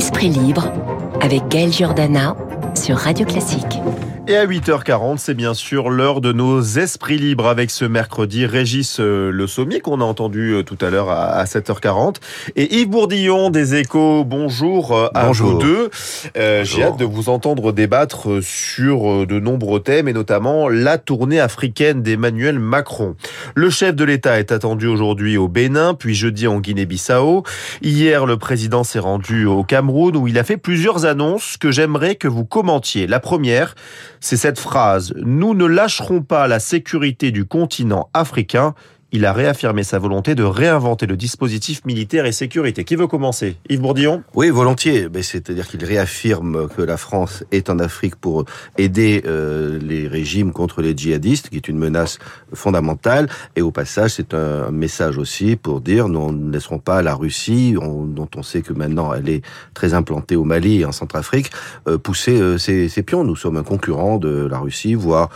Esprit libre avec Gaël Giordana sur Radio Classique. Et à 8h40, c'est bien sûr l'heure de nos esprits libres avec ce mercredi Régis euh, Le Sommier qu'on a entendu euh, tout à l'heure à 7h40 et Yves Bourdillon des Échos. Bonjour euh, à vous deux. J'ai hâte de vous entendre débattre sur de nombreux thèmes et notamment la tournée africaine d'Emmanuel Macron. Le chef de l'État est attendu aujourd'hui au Bénin, puis jeudi en Guinée-Bissau. Hier, le président s'est rendu au Cameroun où il a fait plusieurs annonces que j'aimerais que vous commentiez. La première, c'est cette phrase ⁇ Nous ne lâcherons pas la sécurité du continent africain ⁇ il a réaffirmé sa volonté de réinventer le dispositif militaire et sécurité. Qui veut commencer? Yves Bourdillon? Oui, volontiers. C'est-à-dire qu'il réaffirme que la France est en Afrique pour aider euh, les régimes contre les djihadistes, qui est une menace fondamentale. Et au passage, c'est un message aussi pour dire nous ne laisserons pas la Russie, dont on sait que maintenant elle est très implantée au Mali et en Centrafrique, euh, pousser euh, ses, ses pions. Nous sommes un concurrent de la Russie, voire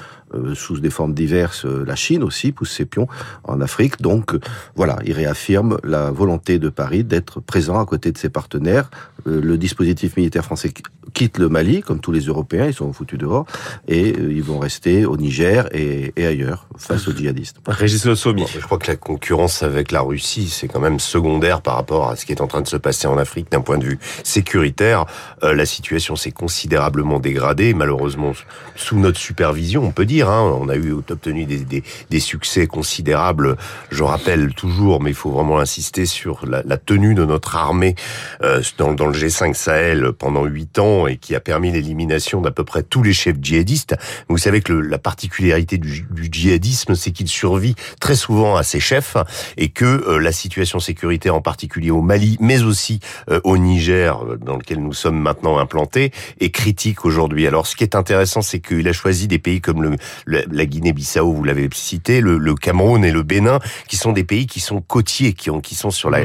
sous des formes diverses. Euh, la Chine aussi pousse ses pions en Afrique. Donc euh, voilà, il réaffirme la volonté de Paris d'être présent à côté de ses partenaires. Le dispositif militaire français quitte le Mali, comme tous les Européens, ils sont foutus dehors, et ils vont rester au Niger et, ailleurs face aux djihadistes. Régis Le Sommier. je crois que la concurrence avec la Russie, c'est quand même secondaire par rapport à ce qui est en train de se passer en Afrique d'un point de vue sécuritaire. la situation s'est considérablement dégradée, malheureusement sous notre supervision, on peut dire. Hein. On a eu obtenu des, des, des, succès considérables. Je rappelle toujours, mais il faut vraiment insister sur la, la tenue de notre armée euh, dans, dans, le G5 Sahel pendant huit ans et qui a permis l'élimination d'à peu près tous les chefs djihadistes. Vous savez que le, la particularité du, du djihadisme, c'est qu'il survit très souvent à ses chefs et que euh, la situation sécuritaire, en particulier au Mali, mais aussi euh, au Niger, dans lequel nous sommes maintenant implantés, est critique aujourd'hui. Alors, ce qui est intéressant, c'est qu'il a choisi des pays comme le, la Guinée-Bissau, vous l'avez cité, le, Cameroun et le Bénin, qui sont des pays qui sont côtiers, qui, ont, qui sont sur la,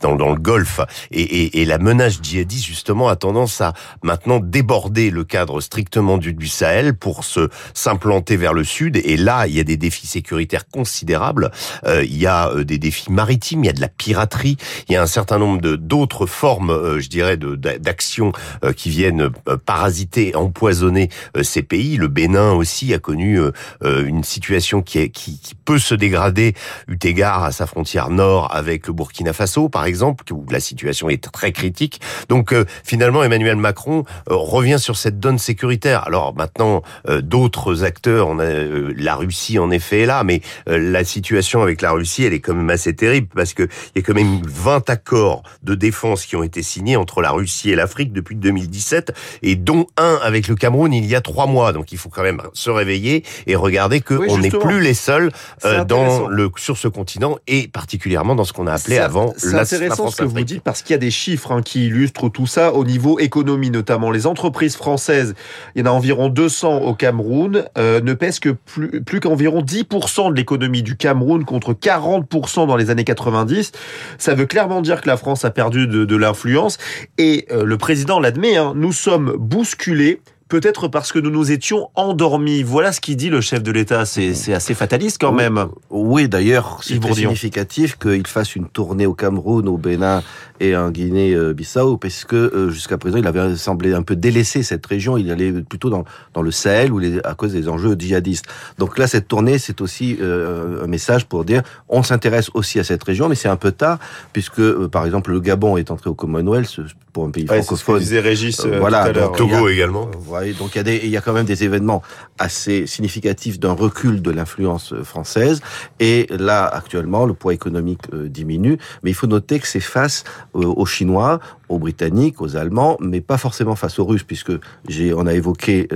dans, dans, le Golfe. Et, et, et, la menace djihadiste, justement, a tendance à maintenant déborder le cadre strictement du, du Sahel pour se s'implanter vers le sud. Et là, il y a des défis sécuritaires considérables. Euh, il y a euh, des défis maritimes, il y a de la piraterie, il y a un certain nombre de d'autres formes, euh, je dirais, d'actions qui viennent parasiter, empoisonner ces pays. Le Bénin aussi a connu une situation qui, qui, qui, peut se dégrader eu égard à sa frontière nord avec le Burkina Faso, par exemple, où la situation est très critique. Donc finalement, Emmanuel Macron revient sur cette donne sécuritaire. Alors maintenant, d'autres acteurs, on a la Russie en effet est là, mais la situation avec la Russie, elle est quand même assez terrible parce que il y a quand même 20 accords de défense qui ont été signés entre la Russie et l'Afrique depuis 2017, et dont un avec le Cameroun il y a trois mois. Donc il faut quand même se réveiller et regardez que on n'est plus les seuls euh, dans le sur ce continent et particulièrement dans ce qu'on a appelé avant la C'est intéressant ce que vous dites parce qu'il y a des chiffres hein, qui illustrent tout ça au niveau économie notamment. Les entreprises françaises, il y en a environ 200 au Cameroun, euh, ne pèsent que plus, qu'environ 10% de l'économie du Cameroun contre 40% dans les années 90. Ça veut clairement dire que la France a perdu de, de l'influence. Et euh, le président l'admet, hein, nous sommes bousculés peut-être parce que nous nous étions endormis. Voilà ce qu'il dit le chef de l'État. C'est assez fataliste quand même. Oui, d'ailleurs, c'est significatif qu'il fasse une tournée au Cameroun, au Bénin et en Guinée-Bissau, parce que euh, jusqu'à présent, il avait semblé un peu délaisser cette région. Il allait plutôt dans, dans le Sahel, où les, à cause des enjeux djihadistes. Donc là, cette tournée, c'est aussi euh, un message pour dire on s'intéresse aussi à cette région, mais c'est un peu tard, puisque euh, par exemple le Gabon est entré au Commonwealth pour un pays francophone. disait Régis. voilà, Togo également. Voilà, donc il y, a quand même des événements assez significatifs d'un recul de l'influence française. Et là, actuellement, le poids économique diminue, mais il faut noter que c'est face euh, aux Chinois, aux Britanniques, aux Allemands, mais pas forcément face aux Russes, puisque j'ai, on a évoqué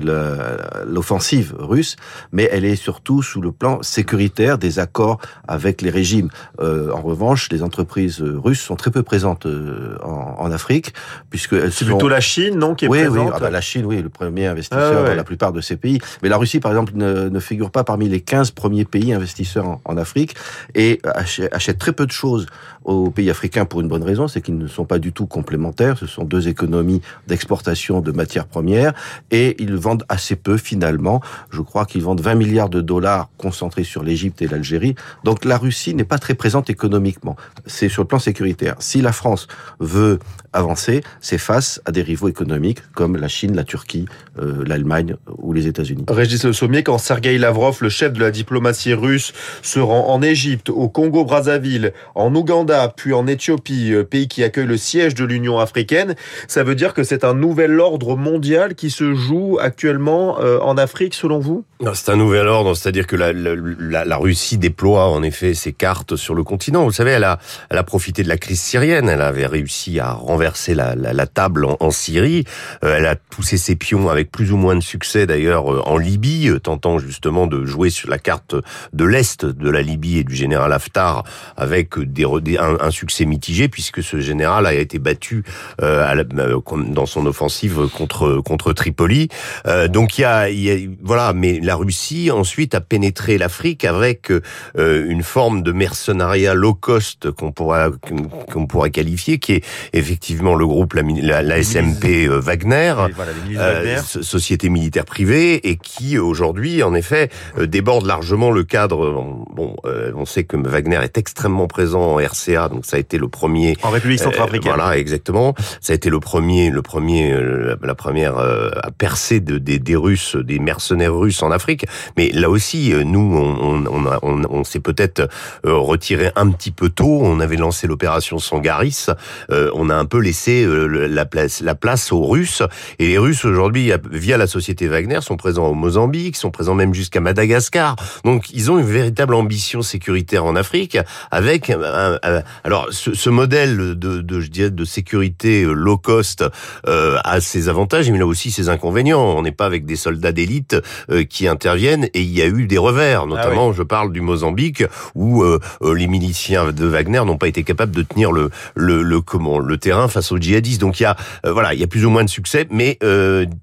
l'offensive russe, mais elle est surtout sous le plan sécuritaire des accords avec les régimes. Euh, en revanche, les entreprises russes sont très peu présentes euh, en, en, Afrique, puisque elles c'est plutôt la Chine, non, qui est oui, présente. Oui, ah bah, la Chine, oui, le premier investisseur ah dans la plupart de ces pays. Mais la Russie, par exemple, ne, ne figure pas parmi les 15 premiers pays investisseurs en, en Afrique et achète, achète très peu de choses aux pays africains pour une bonne raison, c'est qu'ils ne sont pas du tout complémentaires Ce sont deux économies d'exportation de matières premières et ils vendent assez peu finalement. Je crois qu'ils vendent 20 milliards de dollars concentrés sur l'Égypte et l'Algérie. Donc la Russie n'est pas très présente économiquement. C'est sur le plan sécuritaire. Si la France veut avancer, c'est face à des rivaux économiques comme la Chine, la Turquie, euh, l'Allemagne ou les États-Unis. Régis Le Sommier, quand Sergei Lavrov, le chef de la diplomatie russe, se rend en Égypte, au Congo-Brazzaville, en Ouganda, puis en Éthiopie, euh, pays qui accueille le siège de l'Union africaine, ça veut dire que c'est un nouvel ordre mondial qui se joue actuellement euh, en Afrique, selon vous? C'est un nouvel ordre, c'est-à-dire que la, Russie déploie en effet ses cartes sur le continent. Vous savez, elle a, profité de la crise syrienne, elle avait réussi à renverser la, table en, Syrie, euh, elle a poussé ses pions avec plus ou moins de succès d'ailleurs en Libye, tentant justement de jouer sur la carte de l'Est de la Libye et du général Haftar avec un succès mitigé puisque ce général a été battu euh, dans son offensive contre contre Tripoli. Euh, donc il y, a, y, a, voilà, mais la Russie ensuite a pénétré l'Afrique avec euh, une forme de mercenariat low cost qu'on pourrait qu'on pourrait qualifier, qui est effectivement le groupe la, la, la SMP Wagner, voilà, Wagner. société militaire privée, et qui aujourd'hui en effet déborde largement le cadre. Bon, on sait que Wagner est extrêmement présent en RCA, donc ça a été le premier. En République centrafricaine. Voilà, exactement. Ça a été le premier, le premier, euh, la première euh, à percer de, des, des Russes, des mercenaires russes en Afrique. Mais là aussi, nous, on, on, on, on s'est peut-être retiré un petit peu tôt. On avait lancé l'opération Sangaris. on a un peu laissé la place, la place aux Russes. Et les Russes aujourd'hui, via la société Wagner, sont présents au Mozambique, sont présents même jusqu'à Madagascar. Donc, ils ont une véritable ambition sécuritaire en Afrique, avec un, un, alors ce, ce modèle de, de, je dirais, de sécurité low cost euh, a ses avantages, mais il a aussi ses inconvénients. On n'est pas avec des soldats d'élite euh, qui interviennent et il y a eu des revers. Notamment, ah oui. je parle du Mozambique où euh, les miliciens de Wagner n'ont pas été capables de tenir le, le, le, comment le terrain face aux djihadistes. Donc il y a voilà, il y a plus ou moins de succès, mais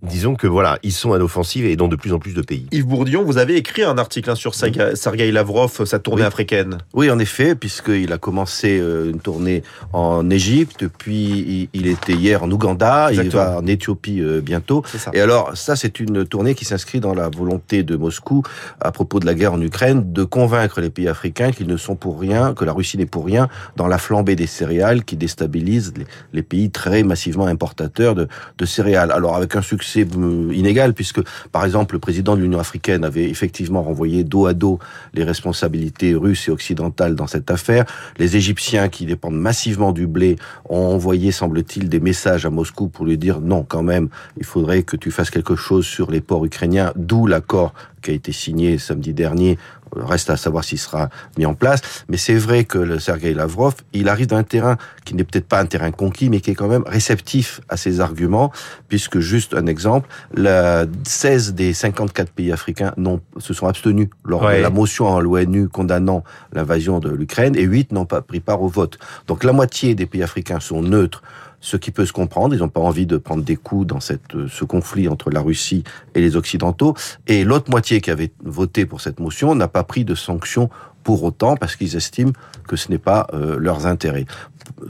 disons que voilà, ils sont à l'offensive et dans de plus en plus de pays. Yves Bourdillon, vous avez écrit un article hein, sur Sergei Lavrov, sa tournée oui. africaine. Oui, en effet, puisqu'il a commencé une tournée en Égypte, puis il était hier en Ouganda, Exactement. il va en Éthiopie bientôt. Et alors, ça, c'est une tournée qui s'inscrit dans la volonté de Moscou, à propos de la guerre en Ukraine, de convaincre les pays africains qu'ils ne sont pour rien, que la Russie n'est pour rien dans la flambée des céréales qui déstabilise les, les pays très massivement importateurs de, de, céréales. Alors, avec un succès inégal, puisque, par exemple, le président de l'Union africaine avait effectivement renvoyé dos à dos les responsabilités russes et occidentales dans cette affaire. Les Égyptiens, qui dépendent massivement du blé, ont envoyé, semble-t-il, des messages à Moscou pour lui dire non, quand même, il faudrait que tu fasses quelque chose sur les ports ukrainiens, d'où l'accord qui a été signé samedi dernier. Reste à savoir s'il sera mis en place. Mais c'est vrai que le Sergei Lavrov, il arrive d'un terrain qui n'est peut-être pas un terrain conquis, mais qui est quand même réceptif à ses arguments, puisque juste un exemple, la 16 des 54 pays africains non, se sont abstenus lors ouais. de la motion à l'ONU condamnant l'invasion de l'Ukraine, et 8 n'ont pas pris part au vote. Donc la moitié des pays africains sont neutres ce qui peut se comprendre. Ils n'ont pas envie de prendre des coups dans cette, ce conflit entre la Russie et les Occidentaux. Et l'autre moitié qui avait voté pour cette motion n'a pas pris de sanctions pour autant parce qu'ils estiment que ce n'est pas euh, leurs intérêts.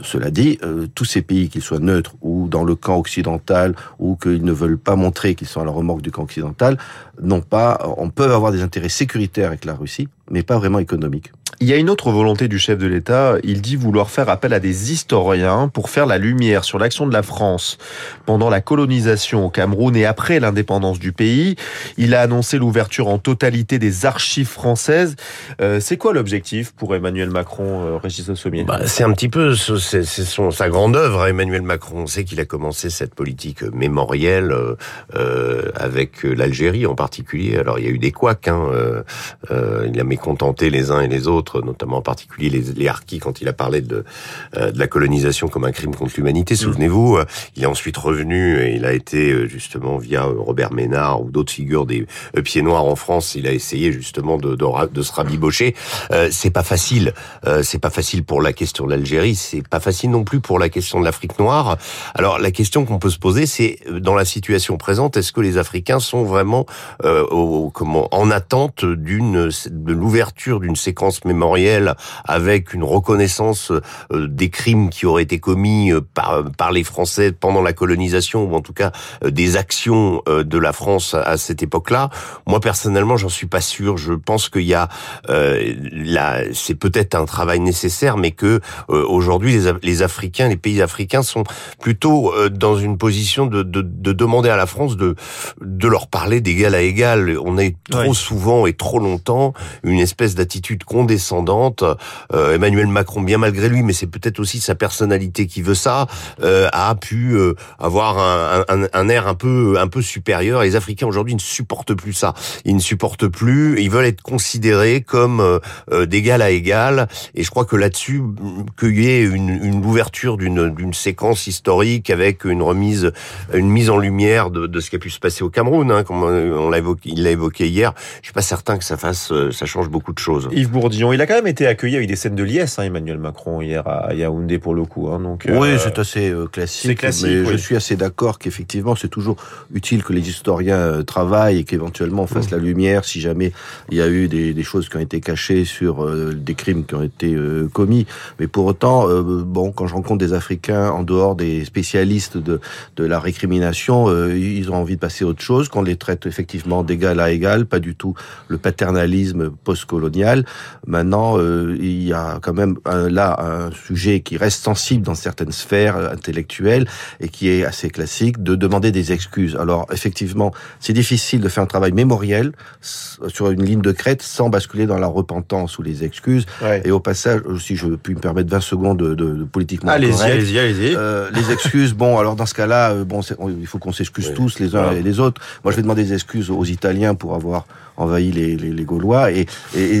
Cela dit, euh, tous ces pays, qu'ils soient neutres ou dans le camp occidental ou qu'ils ne veulent pas montrer qu'ils sont à la remorque du camp occidental, n'ont pas, on peut avoir des intérêts sécuritaires avec la Russie, mais pas vraiment économiques. Il y a une autre volonté du chef de l'État. Il dit vouloir faire appel à des historiens pour faire la lumière sur l'action de la France pendant la colonisation au Cameroun et après l'indépendance du pays. Il a annoncé l'ouverture en totalité des archives françaises. Euh, c'est quoi l'objectif pour Emmanuel Macron, euh, Régis Sommier? Bah, C'est un petit peu c'est son sa grande œuvre, Emmanuel Macron. On sait qu'il a commencé cette politique mémorielle euh, avec l'Algérie en particulier. Alors il y a eu des couacs. Hein, il a mécontenté les uns et les autres notamment en particulier les, les harkis, quand il a parlé de, euh, de la colonisation comme un crime contre l'humanité. Souvenez-vous, euh, il est ensuite revenu et il a été euh, justement via Robert Ménard ou d'autres figures des pieds noirs en France, il a essayé justement de, de, de se rabibocher. Euh, c'est pas facile. Euh, c'est pas facile pour la question de l'Algérie. C'est pas facile non plus pour la question de l'Afrique noire. Alors la question qu'on peut se poser, c'est dans la situation présente, est-ce que les Africains sont vraiment au, comment en attente d'une de l'ouverture d'une séquence mémorielle mémoriel avec une reconnaissance euh, des crimes qui auraient été commis euh, par, par les Français pendant la colonisation, ou en tout cas euh, des actions de la France à cette époque-là. Moi, personnellement, j'en suis pas sûr. Je pense qu'il y a... Euh, là, c'est peut-être un travail nécessaire, mais que aujourd'hui, les, les Africains, les pays africains sont plutôt dans une position de, de, de, demander à la France de, de leur parler d'égal à égal. On est trop souvent et trop longtemps une espèce d'attitude condescendante. Euh, Emmanuel Macron, bien malgré lui, mais c'est peut-être aussi sa personnalité qui veut ça, euh, a pu euh, avoir un, air un peu supérieur. Les Africains aujourd'hui ne supportent plus ça. Ils ne supportent plus. Ils veulent être considérés comme d'égal à égal. Et je crois que là-dessus, qu'il y ait une, ouverture d'une séquence historique avec une remise, une mise en lumière de, ce qui a pu se passer au Cameroun, hein, comme on l'a évoqué, il l'a évoqué hier. Je suis pas certain que ça fasse, ça change beaucoup de choses. Yves Bourdillon, il a quand même été accueilli avec des scènes de liesse, hein, Emmanuel Macron hier à Yaoundé pour le coup. Hein, donc, oui, c'est assez euh, classique. classique. Mais je suis assez d'accord qu'effectivement, c'est toujours utile que les historiens euh, travaillent et qu'éventuellement on fasse mmh. la lumière si jamais il y a eu des, des choses qui ont été cachées sur euh, des crimes qui ont été commis. Mais pour autant, bon, quand je rencontre des Africains en dehors des spécialistes de, de la récrimination, ils ont envie de passer à autre chose, qu'on les traite effectivement d'égal à égal, pas du tout le paternalisme postcolonial. Maintenant, il y a quand même là un sujet qui reste sensible dans certaines sphères intellectuelles et qui est assez classique, de demander des excuses. Alors effectivement, c'est difficile de faire un travail mémoriel sur une ligne de crête sans basculer dans la repentance ou les excuses. Et au passage, si je puis me permettre 20 secondes de, de, de politiquement allez-y, allez-y, allez-y. Euh, les excuses, bon, alors dans ce cas-là, euh, bon, il faut qu'on s'excuse tous les uns et les autres. Moi, je vais demander des excuses aux Italiens pour avoir envahi les, Gaulois. Et,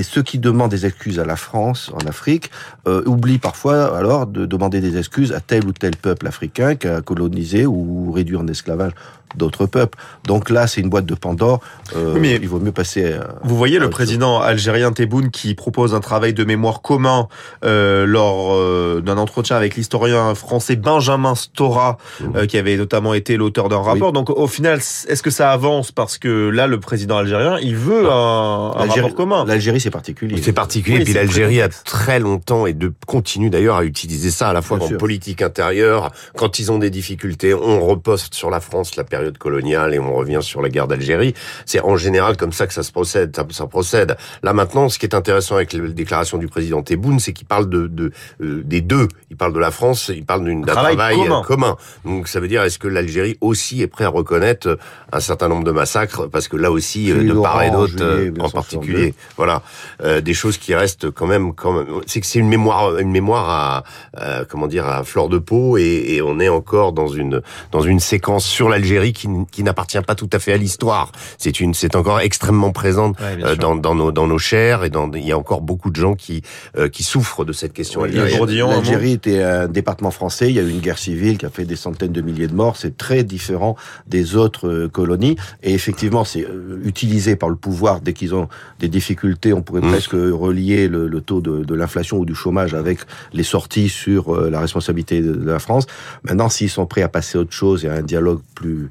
ceux qui demandent des excuses à la France en Afrique euh, oublient parfois alors de demander des excuses à tel ou tel peuple africain qui colonisé ou réduit en esclavage d'autres peuples. Donc là, c'est une boîte de Pandore. Euh, mais il vaut mieux passer. À, vous voyez le président algérien Tebboune qui propose un travail de mémoire commun euh, lors euh, d'un entretien avec l'historien français Benjamin Stora, mmh. euh, qui avait notamment été l'auteur d'un rapport. Oui. Donc au final, est-ce que ça avance? Parce que là, le président algérien, il veut un, un rapport commun. L'Algérie, c'est particulier. C'est particulier. Oui, et puis l'Algérie a très longtemps et de continue d'ailleurs à utiliser ça à la fois Bien en sûr. politique intérieure, quand ils ont des difficultés, on reposte sur la France la période coloniale et on revient sur la guerre d'Algérie. C'est en général comme ça que ça se procède. Ça, ça, procède. Là maintenant, ce qui est intéressant avec les déclarations du président Tebboune, c'est qu'il parle de, de euh, des deux. Il parle de la France, il parle d'un travail, travail commun. commun. Donc ça veut dire est-ce que l'Algérie aussi est prêt à reconnaître un certain nombre de massacres? Parce que là aussi de part et d'autre euh, en particulier, voilà, euh, des choses qui restent quand même, quand même. C'est que c'est une mémoire, une mémoire à, à, comment dire à fleur de peau et, et on est encore dans une dans une séquence sur l'Algérie qui, qui n'appartient pas tout à fait à l'histoire. C'est une, c'est encore extrêmement présente ouais, euh, dans, dans nos dans nos chairs et dans il y a encore beaucoup de gens qui euh, qui souffrent de cette question. L'Algérie était un département français. Il y a eu une guerre civile qui a fait des centaines de milliers de morts. C'est très différent des autres euh, colonies et effectivement c'est utilisé par le pouvoir dès qu'ils ont des difficultés. On pourrait mmh. presque relier le, le taux de, de l'inflation ou du chômage avec les sorties sur la responsabilité de, de la France. Maintenant, s'ils sont prêts à passer à autre chose et à un dialogue plus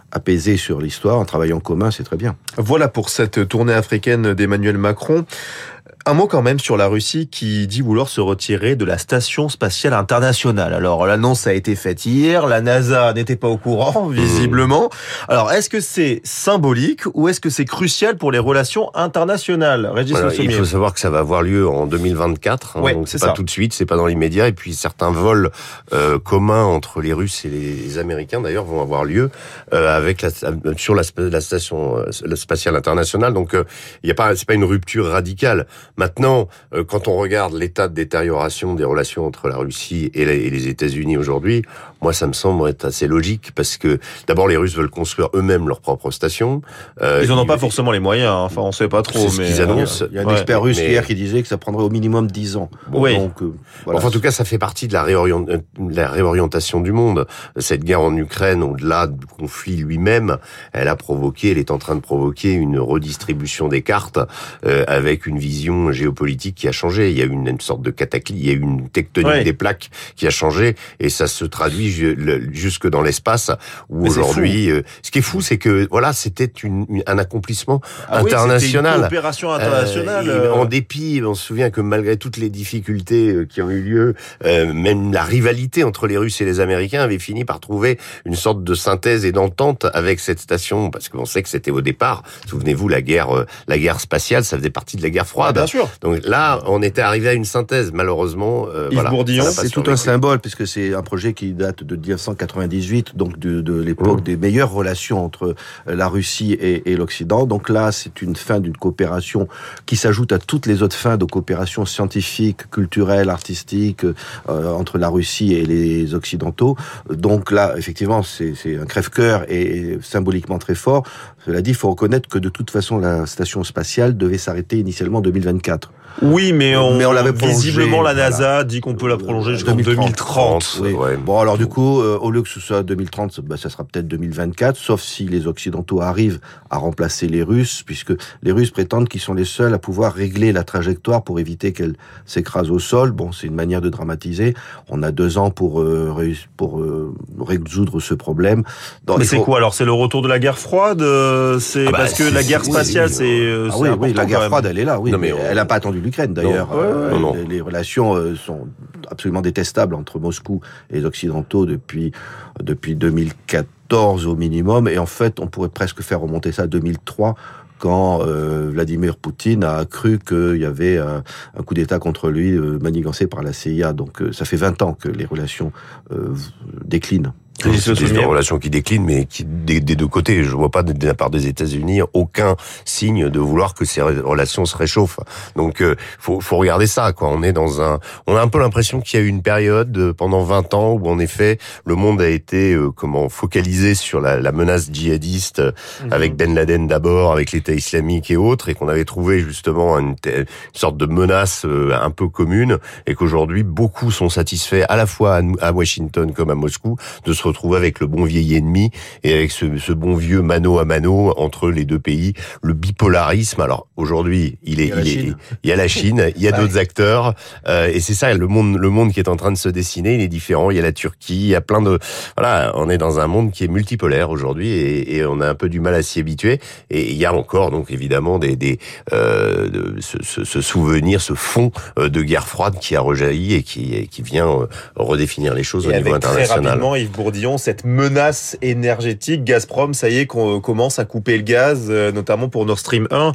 apaisé sur l'histoire, en travaillant en commun, c'est très bien. Voilà pour cette tournée africaine d'Emmanuel Macron. Un mot quand même sur la Russie qui dit vouloir se retirer de la station spatiale internationale. Alors l'annonce a été faite hier, la NASA n'était pas au courant visiblement. Alors est-ce que c'est symbolique ou est-ce que c'est crucial pour les relations internationales? Régis voilà, Il faut savoir que ça va avoir lieu en 2024, hein, ouais, donc c'est pas ça. tout de suite, c'est pas dans l'immédiat. Et puis certains vols euh, communs entre les Russes et les Américains d'ailleurs vont avoir lieu euh, avec la, sur la, la station euh, spatiale internationale. Donc il y a pas, c'est pas une rupture radicale. Maintenant, euh, quand on regarde l'état de détérioration des relations entre la Russie et les États-Unis aujourd'hui, moi, ça me semble être assez logique parce que d'abord, les Russes veulent construire eux-mêmes leur propre station. Euh, ils n'en ont pas forcément les moyens. Hein. Enfin, on sait pas trop. C'est ce qu'ils annoncent. Il y a un ouais, expert russe mais... hier qui disait que ça prendrait au minimum 10 ans. Bon, oui. Donc, euh, voilà. Enfin, en tout cas, ça fait partie de la, réorient... la réorientation du monde. Cette guerre en Ukraine, au-delà du conflit lui-même, elle a provoqué, elle est en train de provoquer une redistribution des cartes euh, avec une vision géopolitique qui a changé. Il y a une, une sorte de cataclysme, il y a une tectonique Ouais. des plaques qui a changé et ça se traduit jusque dans l'espace où aujourd'hui, euh, ce qui est fou, c'est que voilà, c'était une, une- un accomplissement Ah oui, c'était international. Une coopération internationale. Euh, euh, en dépit, on se souvient que malgré toutes les difficultés euh, qui ont eu lieu, euh, même la rivalité entre les Russes et les Américains avait fini par trouver une sorte de synthèse et d'entente avec cette station, parce qu'on sait que c'était au départ, souvenez-vous, la guerre, euh, la guerre spatiale, ça faisait partie de la guerre ah, froide. bien sûr. Donc là, on était arrivé à une synthèse. Malheureusement, euh, Yves voilà, Bourdillon, C'est tout un symbole puisque c'est un projet qui date de 1998, donc de, de l'époque Mmh. des meilleures relations entre euh, la Russie et, et l'Occident. Donc là, c'est une fin d'une coopération qui s'ajoute à toutes les autres fins de coopération scientifique, culturelle, artistique euh, entre la Russie et les Occidentaux. Donc là, effectivement, c'est un crève-cœur et, et symboliquement très fort. Cela dit, il faut reconnaître que de toute façon, la station spatiale devait s'arrêter initialement en 2024. Oui, mais on, Mais on l'avait prolongé, visiblement la voilà. NASA dit qu'on peut la prolonger Euh, jusqu'en 2030. Oui. Ouais. Bon, alors du coup, euh, au lieu que ce soit 2030, bah, ça sera peut-être 2024, sauf si les Occidentaux arrivent à remplacer les Russes, puisque les Russes prétendent qu'ils sont les seuls à pouvoir régler la trajectoire pour éviter qu'elle s'écrase au sol. Bon, c'est une manière de dramatiser. On a deux ans pour euh, pour euh, résoudre ce problème. Mais c'est faut- quoi alors C'est le retour de la guerre froide C'est Ah bah, parce que la guerre spatiale, oui, c'est Ah oui, la guerre froide, elle est là, oui. Non, mais mais on- elle n'a pas attendu l'Ukraine, d'ailleurs. Ouais, ouais, les, les relations sont absolument détestables entre Moscou et les Occidentaux depuis, depuis 2014 au minimum. Et en fait, on pourrait presque faire remonter ça à 2003 quand euh, Vladimir Poutine a cru qu'il y avait un, coup d'État contre lui euh, manigancé par la CIA. Donc euh, ça fait 20 ans que les relations déclinent. C'est ce des souvenir. relations qui déclinent, mais qui des, des deux côtés. Je vois pas de, de la part des États-Unis aucun signe de vouloir que ces relations se réchauffent. Donc, euh, faut, faut regarder ça. Quoi. On est dans un, on a un peu l'impression qu'il y a eu une période euh, pendant 20 ans où en effet le monde a été euh, comment focalisé sur la, la menace djihadiste euh, Mhm. avec Ben Laden d'abord, avec l'État islamique et autres, et qu'on avait trouvé justement une, te- une sorte de menace un peu commune, et qu'aujourd'hui beaucoup sont satisfaits à la fois à Washington comme à Moscou de se retrouver avec le bon vieil ennemi et avec ce, ce bon vieux mano à mano entre les deux pays, le bipolarisme. Alors aujourd'hui, il est, Il y a la il est, Chine. il y a la Chine, il y a Ouais. d'autres acteurs, euh, et c'est ça le monde, le monde qui est en train de se dessiner. Il est différent. Il y a la Turquie, il y a plein de, voilà, on est dans un monde qui est multipolaire aujourd'hui et, et on a un peu du mal à s'y habituer. Et il y a encore donc évidemment des, des euh, de- ce, ce- ce souvenir, ce fond euh, de guerre froide qui a rejailli et qui, et qui vient euh, redéfinir les choses Et au niveau très international. rapidement, Yves Bourdillon, cette menace énergétique, Gazprom, ça y est, qu'on commence à couper le gaz, euh, notamment pour Nord Stream 1.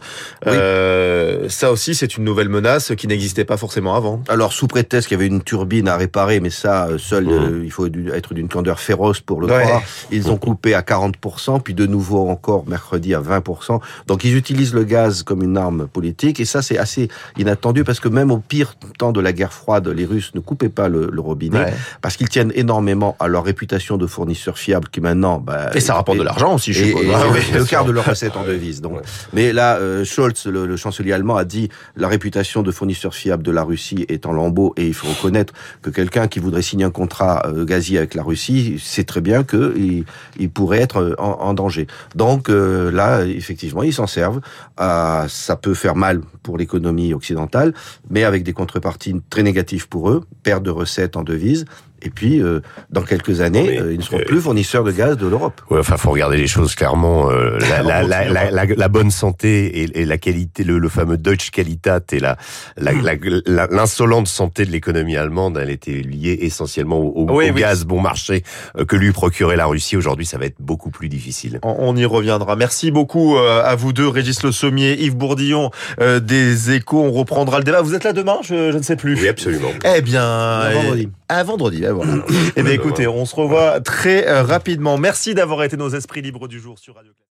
Euh, ça aussi, c'est une nouvelle menace qui n'existait pas forcément avant. Alors, sous prétexte qu'il y avait une turbine à réparer, mais ça, euh, seul, euh, il faut être d'une candeur féroce pour le Ouais. croire. Ils ont coupé à 40%, puis de nouveau encore mercredi à 20%. Donc, ils utilisent le gaz comme une arme politique, et ça, c'est assez inattendu, parce que même au pire temps de la guerre froide, les Russes ne coupaient pas le, le robinet, parce qu'ils tiennent énormément à leur réputation de fournisseurs fiables, qui maintenant... Bah, Et ça rapporte de l'argent aussi, je suppose. Ah oui, le quart de leur recette en devise. Donc, Ouais. mais là, euh, Scholz, le, le chancelier allemand, a dit la réputation de fournisseur fiable de la Russie est en lambeaux et il faut reconnaître que quelqu'un qui voudrait signer un contrat euh, gazier avec la Russie sait très bien que il, pourrait être euh, en, en danger. Donc euh, là, effectivement, ils s'en servent. Euh, ça peut faire mal pour l'économie occidentale, mais avec des contreparties très négatives pour eux, perte de recettes en devises. Et puis, euh, dans quelques années, euh, ils ne seront euh, plus fournisseurs de gaz de l'Europe. Ouais, enfin, faut regarder les choses clairement. euh, la, la, la, la, la, la bonne santé et, et la qualité, le, le fameux Deutsche Qualitat et la la- la- la- l'insolente santé de l'économie allemande, elle était liée essentiellement au, au- Oui, au oui. gaz bon marché que lui procurait la Russie. Aujourd'hui, ça va être beaucoup plus difficile. On on y reviendra. Merci beaucoup à vous deux, Régis Le Sommier, Yves Ah Bourdillon euh, des Échos. On reprendra le débat. Vous êtes là demain? Je, je ne sais plus. Oui, absolument. Eh bien, À vendredi. À vendredi, ben voilà. Eh bien, écoutez, on se revoit très euh, rapidement. Merci d'avoir été nos esprits libres du jour sur Radio.